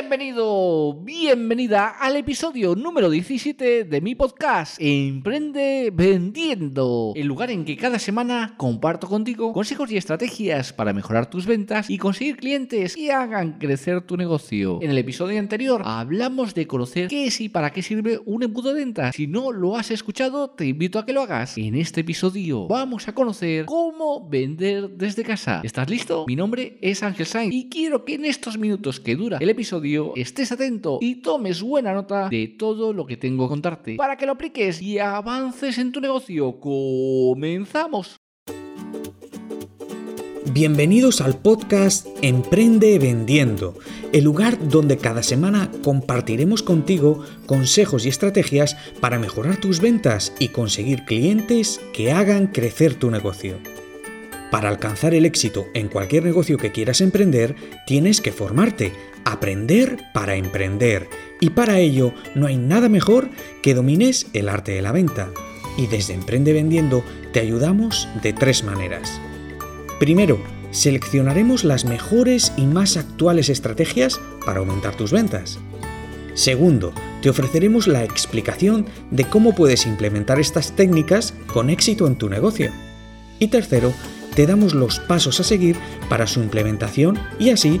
Bienvenido, bienvenida al episodio número 17 de mi podcast Emprende Vendiendo, el lugar en que cada semana comparto contigo consejos y estrategias para mejorar tus ventas y conseguir clientes que hagan crecer tu negocio. En el episodio anterior hablamos de conocer qué es y para qué sirve un embudo de ventas. Si no lo has escuchado, te invito a que lo hagas. En este episodio vamos a conocer cómo vender desde casa. ¿Estás listo? Mi nombre es Ángel Sainz y quiero que en estos minutos que dura el episodio estés atento y tomes buena nota de todo lo que tengo que contarte para que lo apliques y avances en tu negocio. ¡Comenzamos! Bienvenidos al podcast Emprende Vendiendo, el lugar donde cada semana compartiremos contigo consejos y estrategias para mejorar tus ventas y conseguir clientes que hagan crecer tu negocio. Para alcanzar el éxito en cualquier negocio que quieras emprender, tienes que formarte, aprender para emprender. Y para ello no hay nada mejor que domines el arte de la venta. Y desde Emprende Vendiendo te ayudamos de tres maneras. Primero, seleccionaremos las mejores y más actuales estrategias para aumentar tus ventas. Segundo, te ofreceremos la explicación de cómo puedes implementar estas técnicas con éxito en tu negocio. Y tercero, te damos los pasos a seguir para su implementación y así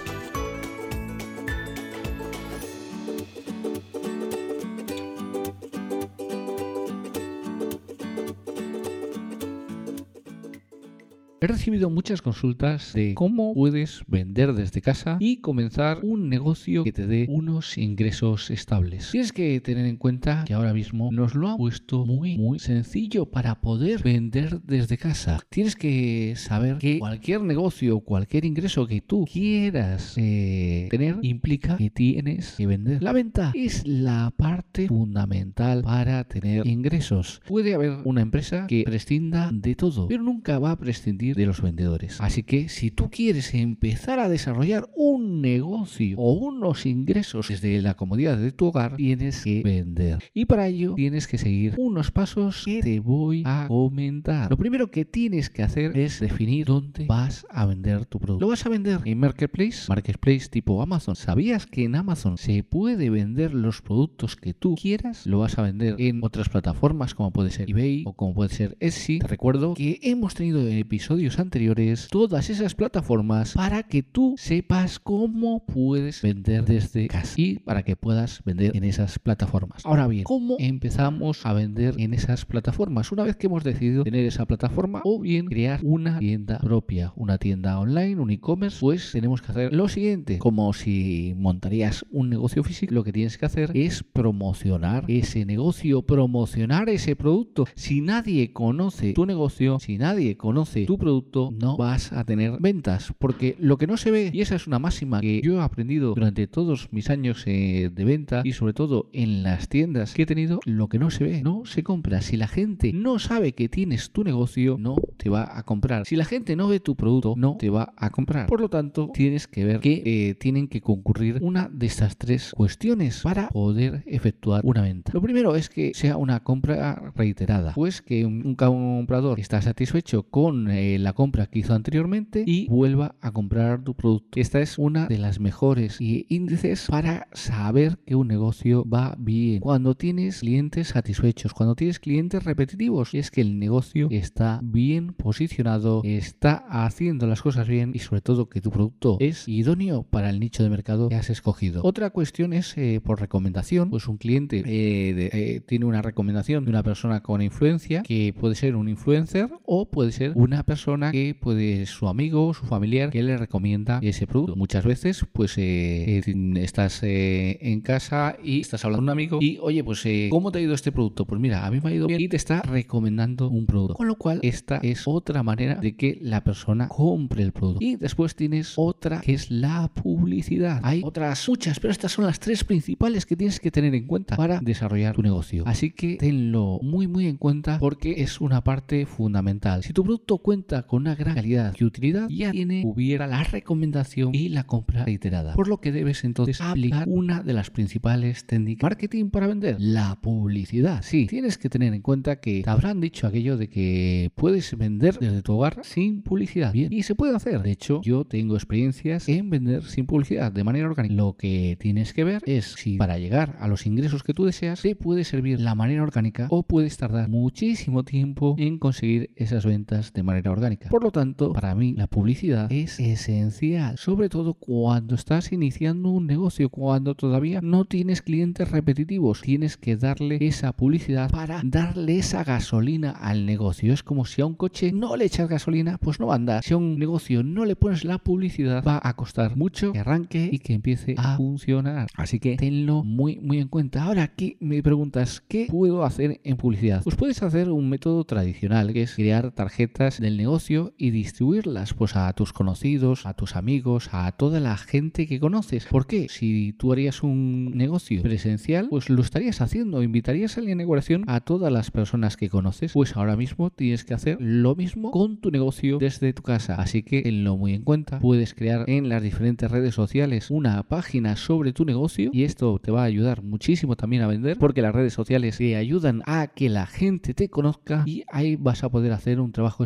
He recibido muchas consultas de cómo puedes vender desde casa y comenzar un negocio que te dé unos ingresos estables. Tienes que tener en cuenta que ahora mismo nos lo ha puesto muy muy sencillo para poder vender desde casa. Tienes que saber que cualquier negocio, cualquier ingreso que tú quieras eh, tener implica que tienes que vender. La venta es la parte fundamental para tener ingresos. Puede haber una empresa que prescinda de todo, pero nunca va a prescindir de los vendedores. Así que si tú quieres empezar a desarrollar un negocio o unos ingresos desde la comodidad de tu hogar, tienes que vender. Y para ello tienes que seguir unos pasos que te voy a comentar. Lo primero que tienes que hacer es definir dónde vas a vender tu producto. ¿Lo vas a vender en Marketplace? Marketplace tipo Amazon. ¿Sabías que en Amazon se puede vender los productos que tú quieras? ¿Lo vas a vender en otras plataformas como puede ser eBay o como puede ser Etsy? Te recuerdo que hemos tenido episodios anteriores todas esas plataformas para que tú sepas cómo puedes vender desde casa y para que puedas vender en esas plataformas. Ahora bien, ¿cómo empezamos a vender en esas plataformas? Una vez que hemos decidido tener esa plataforma o bien crear una tienda propia, una tienda online, un e-commerce, pues tenemos que hacer lo siguiente, como si montarías un negocio físico, lo que tienes que hacer es promocionar ese negocio, promocionar ese producto. Si nadie conoce tu negocio, si nadie conoce tu producto, no vas a tener ventas. Porque lo que no se ve, y esa es una máxima que yo he aprendido durante todos mis años eh, de venta y sobre todo en las tiendas que he tenido, lo que no se ve, no se compra. Si la gente no sabe que tienes tu negocio, no te va a comprar. Si la gente no ve tu producto, no te va a comprar. Por lo tanto, tienes que ver que eh, tienen que concurrir una de estas tres cuestiones para poder efectuar una venta. Lo primero es que sea una compra reiterada, pues que un, comprador está satisfecho con eh, la compra que hizo anteriormente y vuelva a comprar tu producto. Esta es una de las mejores índices para saber que un negocio va bien. Cuando tienes clientes satisfechos, cuando tienes clientes repetitivos, es que el negocio está bien posicionado, está haciendo las cosas bien y sobre todo que tu producto es idóneo para el nicho de mercado que has escogido. Otra cuestión es eh, por recomendación, pues un cliente eh, eh, tiene una recomendación de una persona con influencia que puede ser un influencer o puede ser una persona que puede su amigo su familiar que le recomienda ese producto. Muchas veces pues eh, eh, estás eh, en casa y estás hablando con un amigo y oye pues ¿cómo te ha ido este producto? Pues mira, a mí me ha ido bien y te está recomendando un producto. Con lo cual esta es otra manera de que la persona compre el producto. Y después tienes otra que es la publicidad. Hay otras muchas, pero estas son las tres principales que tienes que tener en cuenta para desarrollar tu negocio. Así que tenlo muy muy en cuenta porque es una parte fundamental. Si tu producto cuenta con una gran calidad y utilidad, ya tiene hubiera la recomendación y la compra reiterada. Por lo que debes entonces aplicar una de las principales técnicas marketing para vender, la publicidad. Sí, tienes que tener en cuenta que te habrán dicho aquello de que puedes vender desde tu hogar sin publicidad. Bien, y se puede hacer. De hecho, yo tengo experiencias en vender sin publicidad de manera orgánica. Lo que tienes que ver es si para llegar a los ingresos que tú deseas te puede servir la manera orgánica o puedes tardar muchísimo tiempo en conseguir esas ventas de manera orgánica. Por lo tanto, para mí la publicidad es esencial, sobre todo cuando estás iniciando un negocio, cuando todavía no tienes clientes repetitivos, tienes que darle esa publicidad para darle esa gasolina al negocio. Es como si a un coche no le echas gasolina, pues no anda. Si a un negocio no le pones la publicidad, va a costar mucho que arranque y que empiece a funcionar. Así que tenlo muy, muy en cuenta. Ahora aquí me preguntas, ¿qué puedo hacer en publicidad? Pues puedes hacer un método tradicional, que es crear tarjetas del negocio y distribuirlas pues a tus conocidos, a tus amigos, a toda la gente que conoces. ¿Por qué? Si tú harías un negocio presencial, pues lo estarías haciendo, invitarías a la inauguración a todas las personas que conoces. Pues ahora mismo tienes que hacer lo mismo con tu negocio desde tu casa. Así que tenlo muy en cuenta. Puedes crear en las diferentes redes sociales una página sobre tu negocio y esto te va a ayudar muchísimo también a vender porque las redes sociales te ayudan a que la gente te conozca y ahí vas a poder hacer un trabajo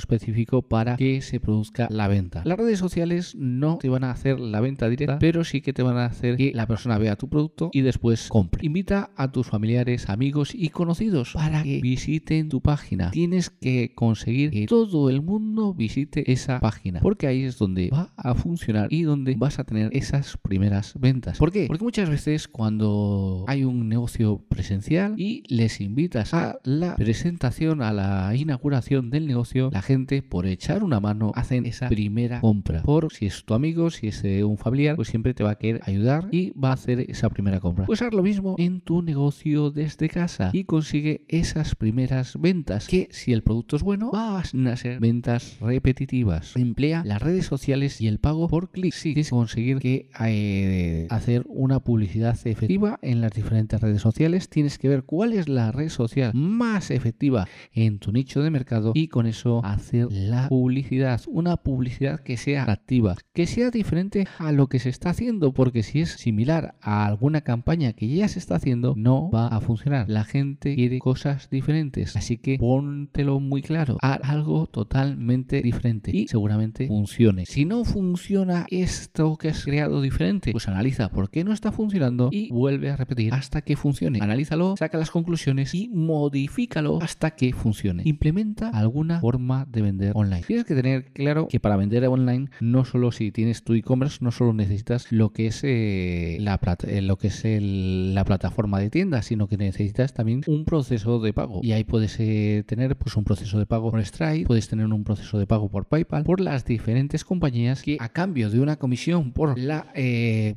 para que se produzca la venta. Las redes sociales no te van a hacer la venta directa, pero sí que te van a hacer que la persona vea tu producto y después compre. Invita a tus familiares, amigos y conocidos para que visiten tu página. Tienes que conseguir que todo el mundo visite esa página porque ahí es donde va a funcionar y donde vas a tener esas primeras ventas. ¿Por qué? Porque muchas veces cuando hay un negocio presencial y les invitas a la presentación, a la inauguración del negocio, la gente por echar una mano hacen esa primera compra. Por si es tu amigo, si es eh, un familiar, pues siempre te va a querer ayudar y va a hacer esa primera compra. Pues haz lo mismo en tu negocio desde casa y consigue esas primeras ventas que si el producto es bueno van a ser ventas repetitivas. Emplea las redes sociales y el pago por clic. Si quieres conseguir que eh, hacer una publicidad efectiva en las diferentes redes sociales, tienes que ver cuál es la red social más efectiva en tu nicho de mercado y con eso hacer la publicidad. Una publicidad que sea atractiva, que sea diferente a lo que se está haciendo, porque si es similar a alguna campaña que ya se está haciendo, no va a funcionar. La gente quiere cosas diferentes, así que póntelo muy claro. Haz algo totalmente diferente y seguramente funcione. Si no funciona esto que has creado diferente, pues analiza por qué no está funcionando y vuelve a repetir hasta que funcione. Analízalo, saca las conclusiones y modifícalo hasta que funcione. Implementa alguna forma de vender Tienes que tener claro que para vender online no solo si tienes tu e-commerce, no solo necesitas lo que es eh, la eh, lo que es la plataforma de tienda, sino que necesitas también un proceso de pago. Y ahí puedes eh, tener pues un proceso de pago por Stripe, puedes tener un proceso de pago por PayPal, por las diferentes compañías que a cambio de una comisión por la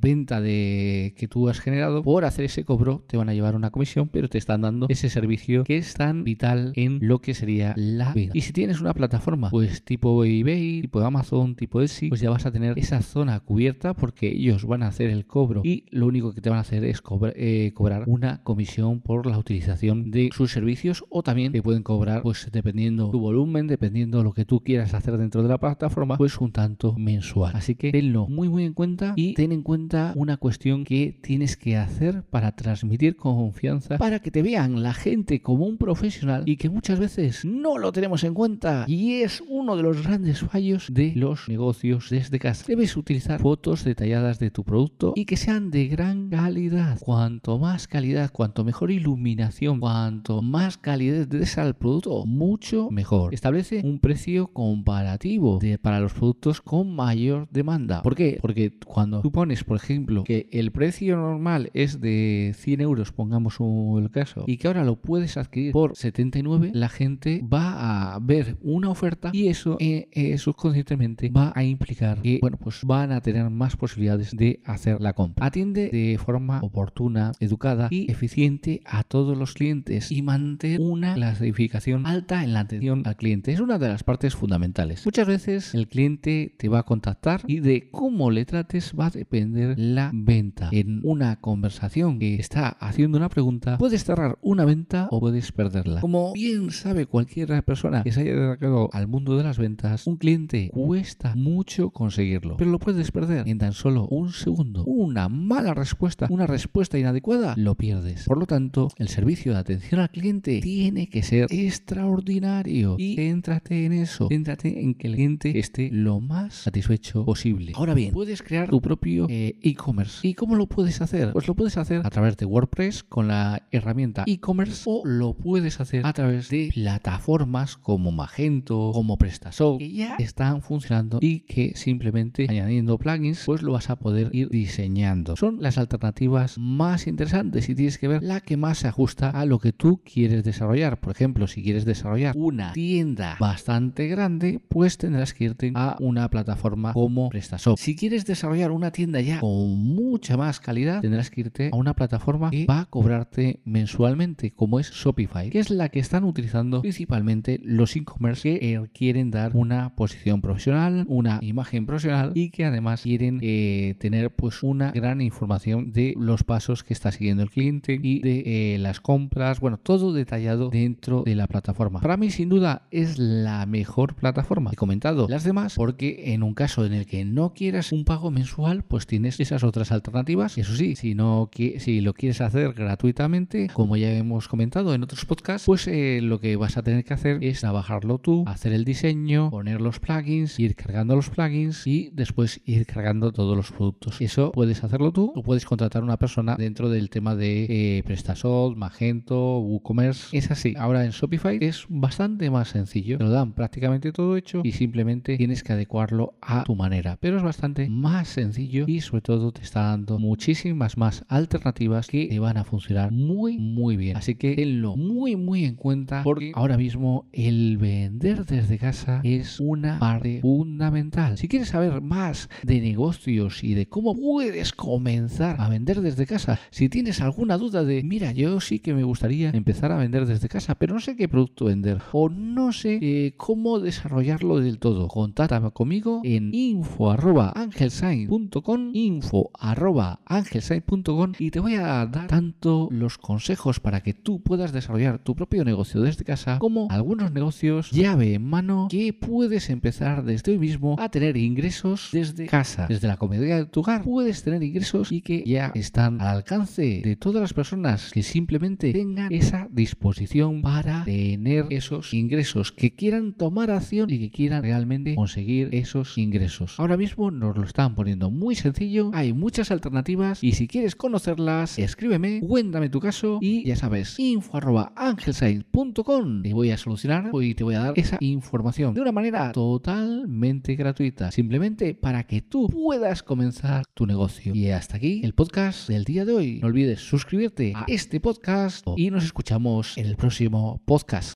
venta de que tú has generado, por hacer ese cobro te van a llevar una comisión, pero te están dando ese servicio que es tan vital en lo que sería la venta. Y si tienes una plataforma, pues tipo eBay, tipo Amazon, tipo Etsy, pues ya vas a tener esa zona cubierta porque ellos van a hacer el cobro y lo único que te van a hacer es eh, cobrar una comisión por la utilización de sus servicios o también te pueden cobrar, pues dependiendo tu volumen, dependiendo lo que tú quieras hacer dentro de la plataforma, pues un tanto mensual. Así que tenlo muy muy en cuenta y ten en cuenta una cuestión que tienes que hacer para transmitir confianza, para que te vean la gente como un profesional y que muchas veces no lo tenemos en cuenta y es uno de los grandes fallos de los negocios desde casa. Debes utilizar fotos detalladas de tu producto y que sean de gran calidad. Cuanto más calidad, cuanto mejor iluminación, cuanto más calidad des al producto, mucho mejor. Establece un precio comparativo para los productos con mayor demanda. ¿Por qué? Porque cuando tú pones, por ejemplo, que el precio normal es de 100 euros, pongamos el caso, y que ahora lo puedes adquirir por 79, la gente va a ver una oferta y eso eh, eh, subconscientemente va a implicar que bueno pues van a tener más posibilidades de hacer la compra. Atiende de forma oportuna, educada y eficiente a todos los clientes y mantén una clasificación alta en la atención al cliente. Es una de las partes fundamentales. Muchas veces el cliente te va a contactar y de cómo le trates va a depender la venta. En una conversación que está haciendo una pregunta, puedes cerrar una venta o puedes perderla. Como bien sabe cualquier persona que se haya dedicado al mundo de las ventas, un cliente cuesta mucho conseguirlo, pero lo puedes perder en tan solo un segundo. Una mala respuesta, una respuesta inadecuada, lo pierdes. Por lo tanto, el servicio de atención al cliente tiene que ser extraordinario y céntrate en eso, céntrate en que el cliente esté lo más satisfecho posible. Ahora bien, puedes crear tu propio eh, e-commerce. ¿Y cómo lo puedes hacer? Pues lo puedes hacer a través de WordPress con la herramienta e-commerce o lo puedes hacer a través de plataformas como Magento, PrestaShop, que ya están funcionando y que simplemente añadiendo plugins, pues lo vas a poder ir diseñando. Son las alternativas más interesantes y tienes que ver la que más se ajusta a lo que tú quieres desarrollar. Por ejemplo, si quieres desarrollar una tienda bastante grande, pues tendrás que irte a una plataforma como PrestaShop. Si quieres desarrollar una tienda ya con mucha más calidad, tendrás que irte a una plataforma que va a cobrarte mensualmente, como es Shopify, que es la que están utilizando principalmente los e-commerce que quieren dar una posición profesional, una imagen profesional y que además quieren eh, tener pues una gran información de los pasos que está siguiendo el cliente y de eh, las compras, bueno, todo detallado dentro de la plataforma. Para mí sin duda es la mejor plataforma. He comentado las demás porque en un caso en el que no quieras un pago mensual, pues tienes esas otras alternativas. Eso sí, si no si lo quieres hacer gratuitamente, como ya hemos comentado en otros podcasts, pues eh, lo que vas a tener que hacer es trabajarlo tú, hacer el diseño, poner los plugins, ir cargando los plugins y después ir cargando todos los productos. Eso puedes hacerlo tú o puedes contratar a una persona dentro del tema de eh, PrestaShop, Magento, WooCommerce. Es así. Ahora en Shopify es bastante más sencillo. Te lo dan prácticamente todo hecho y simplemente tienes que adecuarlo a tu manera. Pero es bastante más sencillo y sobre todo te está dando muchísimas más alternativas que te van a funcionar muy muy bien. Así que tenlo muy muy en cuenta porque ahora mismo el vender desde casa es una parte fundamental. Si quieres saber más de negocios y de cómo puedes comenzar a vender desde casa, si tienes alguna duda de, mira, yo sí que me gustaría empezar a vender desde casa, pero no sé qué producto vender o no sé eh, cómo desarrollarlo del todo, contáctame conmigo en info arroba info arroba y te voy a dar tanto los consejos para que tú puedas desarrollar tu propio negocio desde casa como algunos negocios llave en mano que puedes empezar desde hoy mismo a tener ingresos desde casa, desde la comodidad de tu hogar puedes tener ingresos y que ya están al alcance de todas las personas que simplemente tengan esa disposición para tener esos ingresos, que quieran tomar acción y que quieran realmente conseguir esos ingresos. Ahora mismo nos lo están poniendo muy sencillo, hay muchas alternativas y si quieres conocerlas, escríbeme, cuéntame tu caso y ya sabes, info arroba te voy a solucionar y te voy a dar esa información de una manera totalmente gratuita, simplemente para que tú puedas comenzar tu negocio. Y hasta aquí el podcast del día de hoy. No olvides suscribirte a este podcast y nos escuchamos en el próximo podcast.